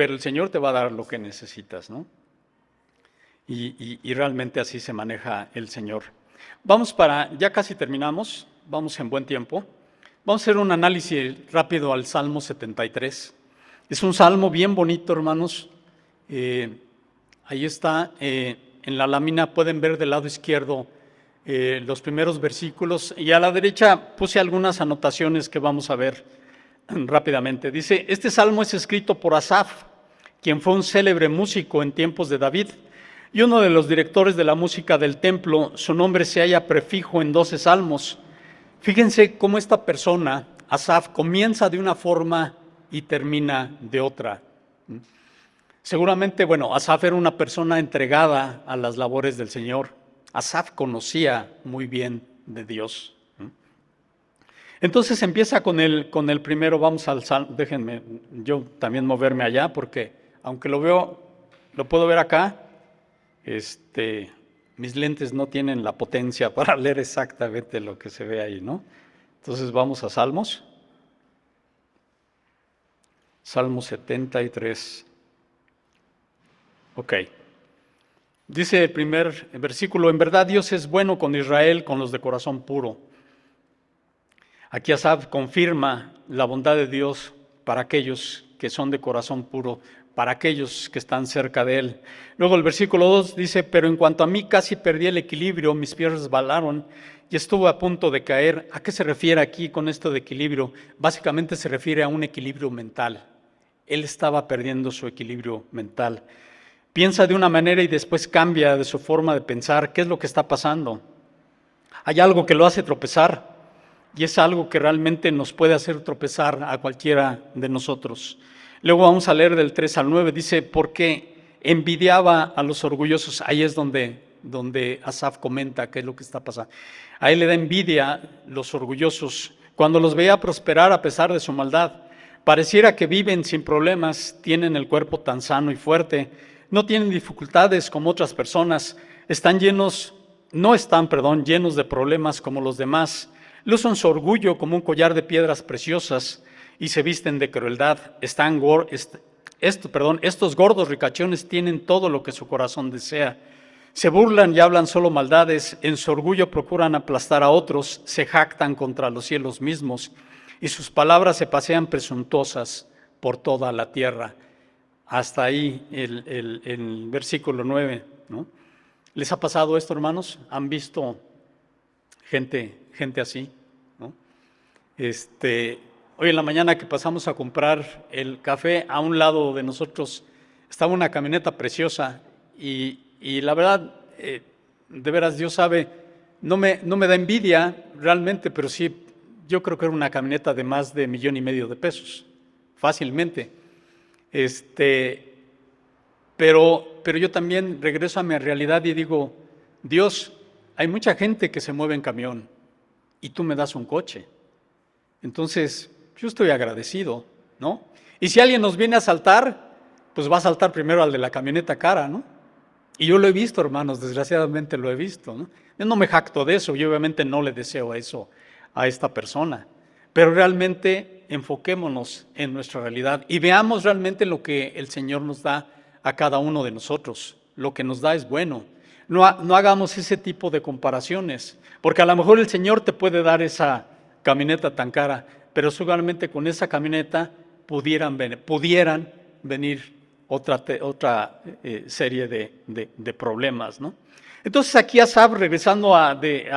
pero el Señor te va a dar lo que necesitas, ¿no? Y, realmente así se maneja el Señor. Vamos para, ya casi terminamos, vamos en buen tiempo. Vamos a hacer un análisis rápido al Salmo 73. Es un salmo bien bonito, hermanos. Eh, ahí está, eh, en la lámina pueden ver del lado izquierdo eh, los primeros versículos y a la derecha puse algunas anotaciones que vamos a ver rápidamente. Dice, este salmo es escrito por Asaf, quien fue un célebre músico en tiempos de David y uno de los directores de la música del templo, su nombre se halla prefijo en doce salmos. Fíjense cómo esta persona, Asaf, comienza de una forma y termina de otra. Seguramente, bueno, Asaf era una persona entregada a las labores del Señor. Asaf conocía muy bien de Dios. Entonces empieza con el, con el primero, vamos al salmo, déjenme yo también moverme allá porque aunque lo veo, lo puedo ver acá, este, mis lentes no tienen la potencia para leer exactamente lo que se ve ahí, ¿no? Entonces vamos a Salmos. Salmo 73. Ok. Dice el primer versículo, en verdad Dios es bueno con Israel, con los de corazón puro. Aquí Asaf confirma la bondad de Dios para aquellos que son de corazón puro para aquellos que están cerca de él. Luego el versículo 2 dice, pero en cuanto a mí casi perdí el equilibrio, mis pies resbalaron y estuve a punto de caer. ¿A qué se refiere aquí con esto de equilibrio? Básicamente se refiere a un equilibrio mental. Él estaba perdiendo su equilibrio mental. Piensa de una manera y después cambia de su forma de pensar. ¿Qué es lo que está pasando? Hay algo que lo hace tropezar y es algo que realmente nos puede hacer tropezar a cualquiera de nosotros. Luego vamos a leer del 3 al 9, dice, porque envidiaba a los orgullosos, ahí es donde, donde Asaf comenta qué es lo que está pasando. A le da envidia los orgullosos cuando los veía prosperar a pesar de su maldad. Pareciera que viven sin problemas, tienen el cuerpo tan sano y fuerte, no tienen dificultades como otras personas, están llenos, no están, perdón, llenos de problemas como los demás, lucen su orgullo como un collar de piedras preciosas y se visten de crueldad, están, estos gordos ricachones tienen todo lo que su corazón desea. Se burlan y hablan solo maldades, en su orgullo procuran aplastar a otros, se jactan contra los cielos mismos y sus palabras se pasean presuntuosas por toda la tierra. Hasta ahí el, el, versículo 9. ¿no? ¿Les ha pasado esto, hermanos? ¿Han visto gente, gente así? ¿no? Este, hoy en la mañana que pasamos a comprar el café, a un lado de nosotros estaba una camioneta preciosa y, y la verdad, eh, de veras, Dios sabe, no me, no me da envidia realmente, pero sí yo creo que era una camioneta de más de millón y medio de pesos, fácilmente. Este, pero, pero yo también regreso a mi realidad y digo, Dios, hay mucha gente que se mueve en camión y tú me das un coche. Entonces, yo estoy agradecido, ¿no? Y si alguien nos viene a saltar, pues va a saltar primero al de la camioneta cara, ¿no? Y yo lo he visto, hermanos, desgraciadamente lo he visto, ¿no? Yo no me jacto de eso, yo obviamente no le deseo eso a esta persona. Pero realmente enfoquémonos en nuestra realidad y veamos realmente lo que el Señor nos da a cada uno de nosotros. Lo que nos da es bueno. No, no hagamos ese tipo de comparaciones, porque a lo mejor el Señor te puede dar esa camioneta tan cara, pero seguramente con esa camioneta pudieran, pudieran venir otra, otra eh, serie de, de problemas, ¿no? Entonces aquí Asab, regresando a,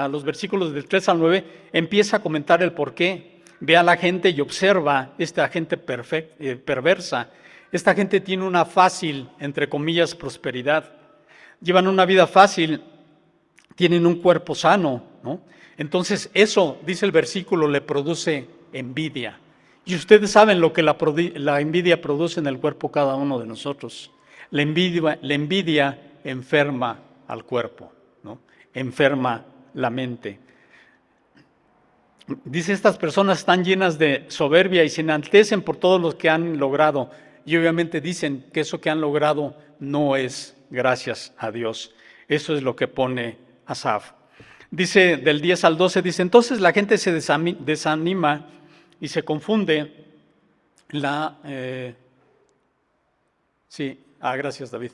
los versículos del 3 al 9, empieza a comentar el por qué. Ve a la gente y observa esta gente eh, perversa. Esta gente tiene una fácil, entre comillas, prosperidad. Llevan una vida fácil, tienen un cuerpo sano, ¿no? Entonces eso, dice el versículo, le produce envidia. Y ustedes saben lo que la, envidia produce en el cuerpo cada uno de nosotros. La envidia, la envidia enferma al cuerpo, ¿no? enferma la mente. Dice, estas personas están llenas de soberbia y se enaltecen por todo lo que han logrado. Y obviamente dicen que eso que han logrado no es gracias a Dios. Eso es lo que pone Asaf. Dice del 10 al 12, dice, entonces la gente se desanima y se confunde la... Eh, sí, ah, gracias David.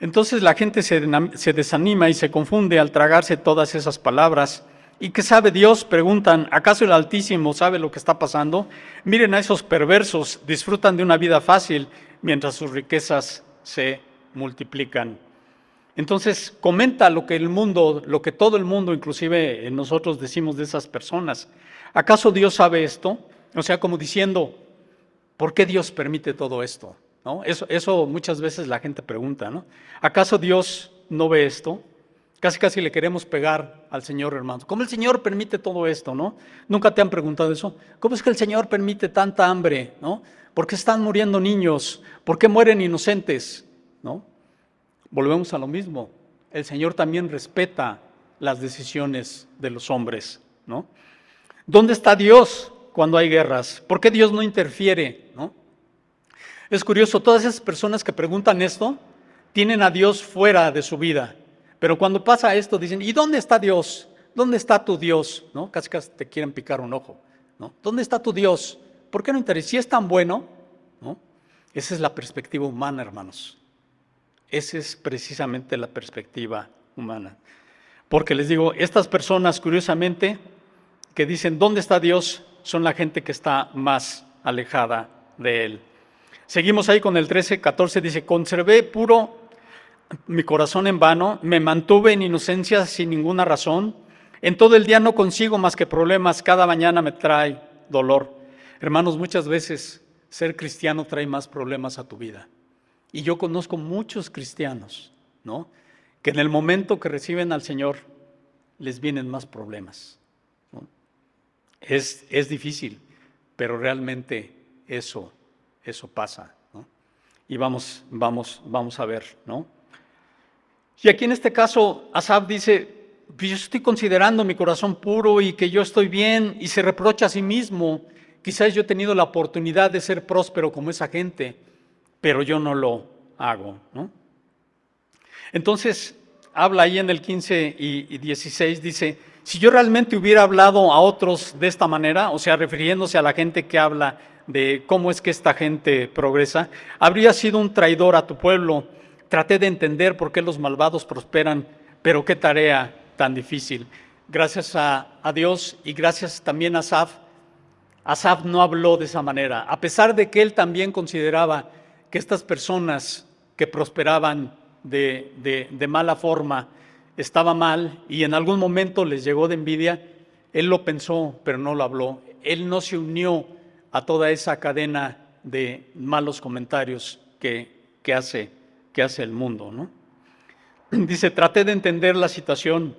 Entonces la gente se, desanima y se confunde al tragarse todas esas palabras. ¿Y qué sabe Dios? Preguntan, ¿acaso el Altísimo sabe lo que está pasando? Miren a esos perversos, disfrutan de una vida fácil mientras sus riquezas se multiplican. Entonces comenta lo que el mundo, lo que todo el mundo, inclusive nosotros decimos de esas personas. ¿Acaso Dios sabe esto? O sea, como diciendo, ¿por qué Dios permite todo esto? Eso, eso muchas veces la gente pregunta, ¿no? ¿Acaso Dios no ve esto? Casi casi le queremos pegar al Señor, hermano. ¿Cómo el Señor permite todo esto, no? Nunca te han preguntado eso. ¿Cómo es que el Señor permite tanta hambre, no? ¿Por qué están muriendo niños? ¿Por qué mueren inocentes? ¿No? Volvemos a lo mismo. El Señor también respeta las decisiones de los hombres, ¿no? ¿Dónde está Dios cuando hay guerras? ¿Por qué Dios no interfiere, no? Es curioso, todas esas personas que preguntan esto tienen a Dios fuera de su vida. Pero cuando pasa esto dicen, ¿y dónde está Dios? ¿Dónde está tu Dios? ¿No? Casi casi te quieren picar un ojo. ¿no? ¿Dónde está tu Dios? ¿Por qué no interesa? Si es tan bueno, ¿no? Esa es la perspectiva humana, hermanos. Esa es precisamente la perspectiva humana. Porque les digo, estas personas, curiosamente, que dicen, ¿dónde está Dios? Son la gente que está más alejada de Él. Seguimos ahí con el 13, 14, dice, conservé puro mi corazón en vano, me mantuve en inocencia sin ninguna razón, en todo el día no consigo más que problemas, cada mañana me trae dolor. Hermanos, muchas veces ser cristiano trae más problemas a tu vida. Y yo conozco muchos cristianos, ¿no? Que en el momento que reciben al Señor, les vienen más problemas. Es, es, difícil, pero realmente eso, eso pasa. Y vamos, vamos, vamos a ver, ¿no? Y aquí en este caso, Asab dice, pues yo estoy considerando mi corazón puro y que yo estoy bien, y se reprocha a sí mismo, quizás yo he tenido la oportunidad de ser próspero como esa gente, pero yo no lo hago, ¿no? Entonces, habla ahí en el 15 y 16, dice, si yo realmente hubiera hablado a otros de esta manera, o sea, refiriéndose a la gente que habla de cómo es que esta gente progresa, habría sido un traidor a tu pueblo. Traté de entender por qué los malvados prosperan, pero qué tarea tan difícil. Gracias a, Dios y gracias también a Asaf, Asaf no habló de esa manera, a pesar de que él también consideraba que estas personas que prosperaban de, mala forma, estaba mal y en algún momento les llegó de envidia, él lo pensó, pero no lo habló. Él no se unió a toda esa cadena de malos comentarios que, que, hace, que hace el mundo. ¿no? Dice, traté de entender la situación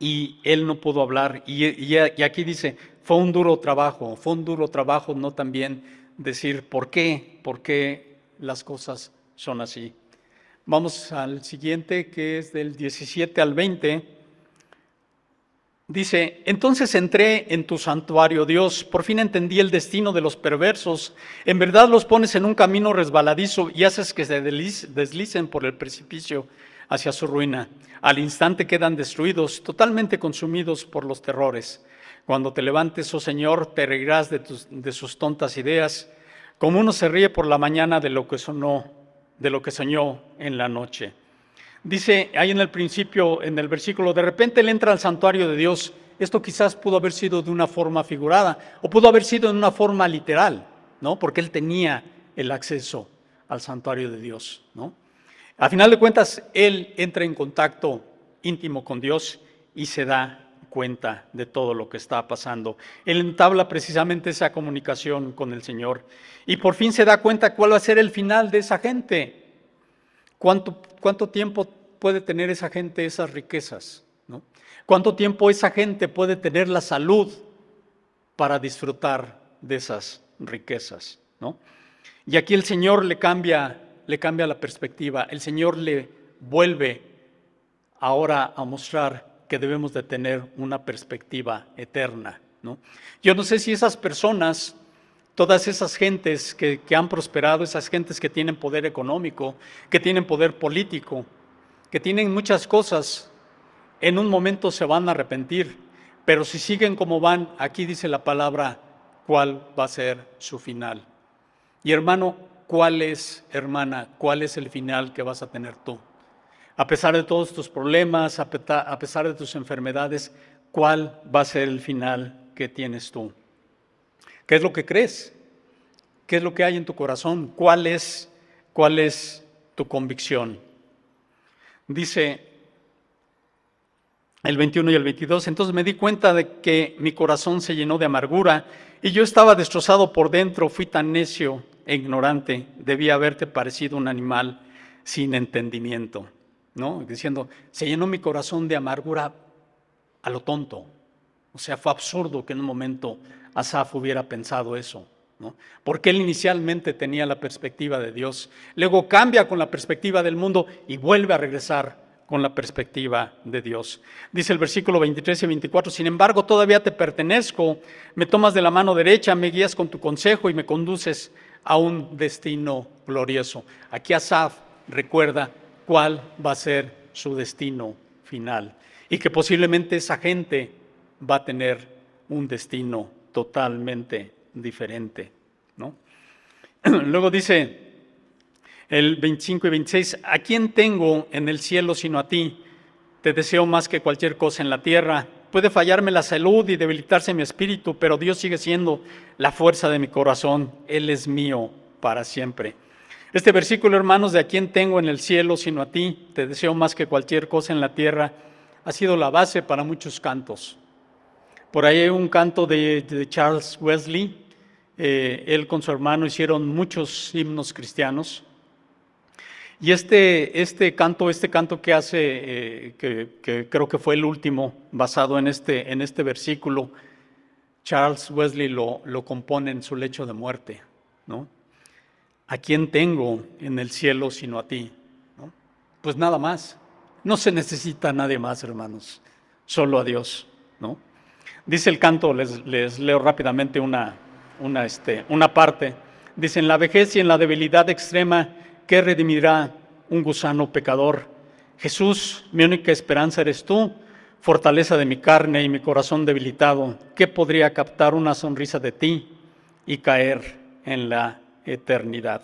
y él no pudo hablar. Y, y, aquí dice, fue un duro trabajo, fue un duro trabajo no también decir por qué, por qué las cosas son así. Vamos al siguiente, que es del 17 al 20. Dice, entonces entré en tu santuario, Dios, por fin entendí el destino de los perversos. En verdad los pones en un camino resbaladizo y haces que se deslicen por el precipicio hacia su ruina. Al instante quedan destruidos, totalmente consumidos por los terrores. Cuando te levantes, oh Señor, te reirás de, de sus tontas ideas, como uno se ríe por la mañana de lo que sonó de lo que soñó en la noche. Dice ahí en el principio, en el versículo, de repente él entra al santuario de Dios. Esto quizás pudo haber sido de una forma figurada o pudo haber sido en una forma literal, ¿no? Porque él tenía el acceso al santuario de Dios, ¿no? A final de cuentas, él entra en contacto íntimo con Dios y se da cuenta de todo lo que está pasando. Él entabla precisamente esa comunicación con el Señor y por fin se da cuenta cuál va a ser el final de esa gente. ¿Cuánto, cuánto tiempo puede tener esa gente esas riquezas? ¿no? ¿Cuánto tiempo esa gente puede tener la salud para disfrutar de esas riquezas? ¿no? Y aquí el Señor le cambia, le cambia la perspectiva. El Señor le vuelve ahora a mostrar que debemos de tener una perspectiva eterna. ¿no? Yo no sé si esas personas, todas esas gentes que, que han prosperado, esas gentes que tienen poder económico, que tienen poder político, que tienen muchas cosas, en un momento se van a arrepentir, pero si siguen como van, aquí dice la palabra, cuál va a ser su final. Y hermano, ¿cuál es, hermana, cuál es el final que vas a tener tú? A pesar de todos tus problemas, a pesar de tus enfermedades, ¿cuál va a ser el final que tienes tú? ¿Qué es lo que crees? ¿Qué es lo que hay en tu corazón? ¿Cuál es, cuál es tu convicción? Dice el 21 y el 22, entonces me di cuenta de que mi corazón se llenó de amargura y yo estaba destrozado por dentro, fui tan necio e ignorante, debía haberte parecido un animal sin entendimiento. ¿No? Diciendo, se llenó mi corazón de amargura a lo tonto. O sea, fue absurdo que en un momento Asaf hubiera pensado eso, ¿no? Porque él inicialmente tenía la perspectiva de Dios, luego cambia con la perspectiva del mundo y vuelve a regresar con la perspectiva de Dios. Dice el versículo 23 y 24, sin embargo todavía te pertenezco, me tomas de la mano derecha, me guías con tu consejo y me conduces a un destino glorioso. Aquí Asaf recuerda cuál va a ser su destino final y que posiblemente esa gente va a tener un destino totalmente diferente. ¿no? Luego dice el 25 y 26, ¿a quién tengo en el cielo sino a ti? Te deseo más que cualquier cosa en la tierra. Puede fallarme la salud y debilitarse mi espíritu, pero Dios sigue siendo la fuerza de mi corazón. Él es mío para siempre. Este versículo, hermanos, de a quién tengo en el cielo sino a ti, te deseo más que cualquier cosa en la tierra, ha sido la base para muchos cantos. Por ahí hay un canto de, Charles Wesley, eh, él con su hermano hicieron muchos himnos cristianos. Y este, este canto, este canto que hace, eh, que, creo que fue el último, basado en este, en este versículo, Charles Wesley lo, lo compone en su lecho de muerte, ¿no? ¿A quién tengo en el cielo sino a ti? Pues nada más. No se necesita a nadie más, hermanos, solo a Dios, ¿no? Dice el canto, les, les leo rápidamente una, una, este, una parte. Dice, en la vejez y en la debilidad extrema, ¿qué redimirá un gusano pecador? Jesús, mi única esperanza eres tú, fortaleza de mi carne y mi corazón debilitado. ¿Qué podría captar una sonrisa de ti y caer en la eternidad?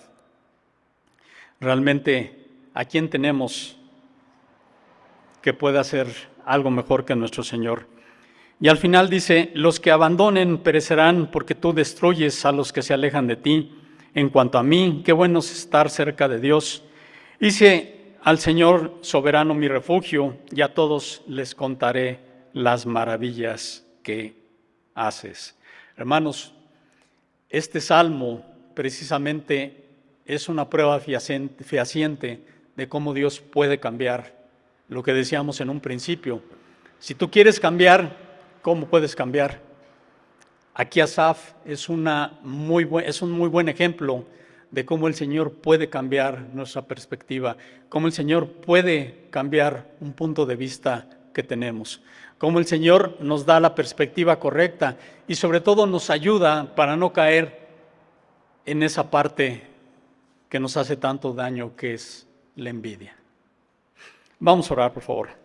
Realmente, ¿a quién tenemos que pueda hacer algo mejor que nuestro Señor? Y al final dice, los que abandonen perecerán porque tú destruyes a los que se alejan de ti. En cuanto a mí, qué bueno es estar cerca de Dios. Hice al Señor soberano mi refugio y a todos les contaré las maravillas que haces. Hermanos, este salmo precisamente es una prueba fehaciente de cómo Dios puede cambiar lo que decíamos en un principio. Si tú quieres cambiar, ¿Cómo puedes cambiar? Aquí Asaf es, una muy es un muy buen ejemplo de cómo el Señor puede cambiar nuestra perspectiva, cómo el Señor puede cambiar un punto de vista que tenemos, cómo el Señor nos da la perspectiva correcta y sobre todo nos ayuda para no caer en esa parte que nos hace tanto daño que es la envidia. Vamos a orar, por favor.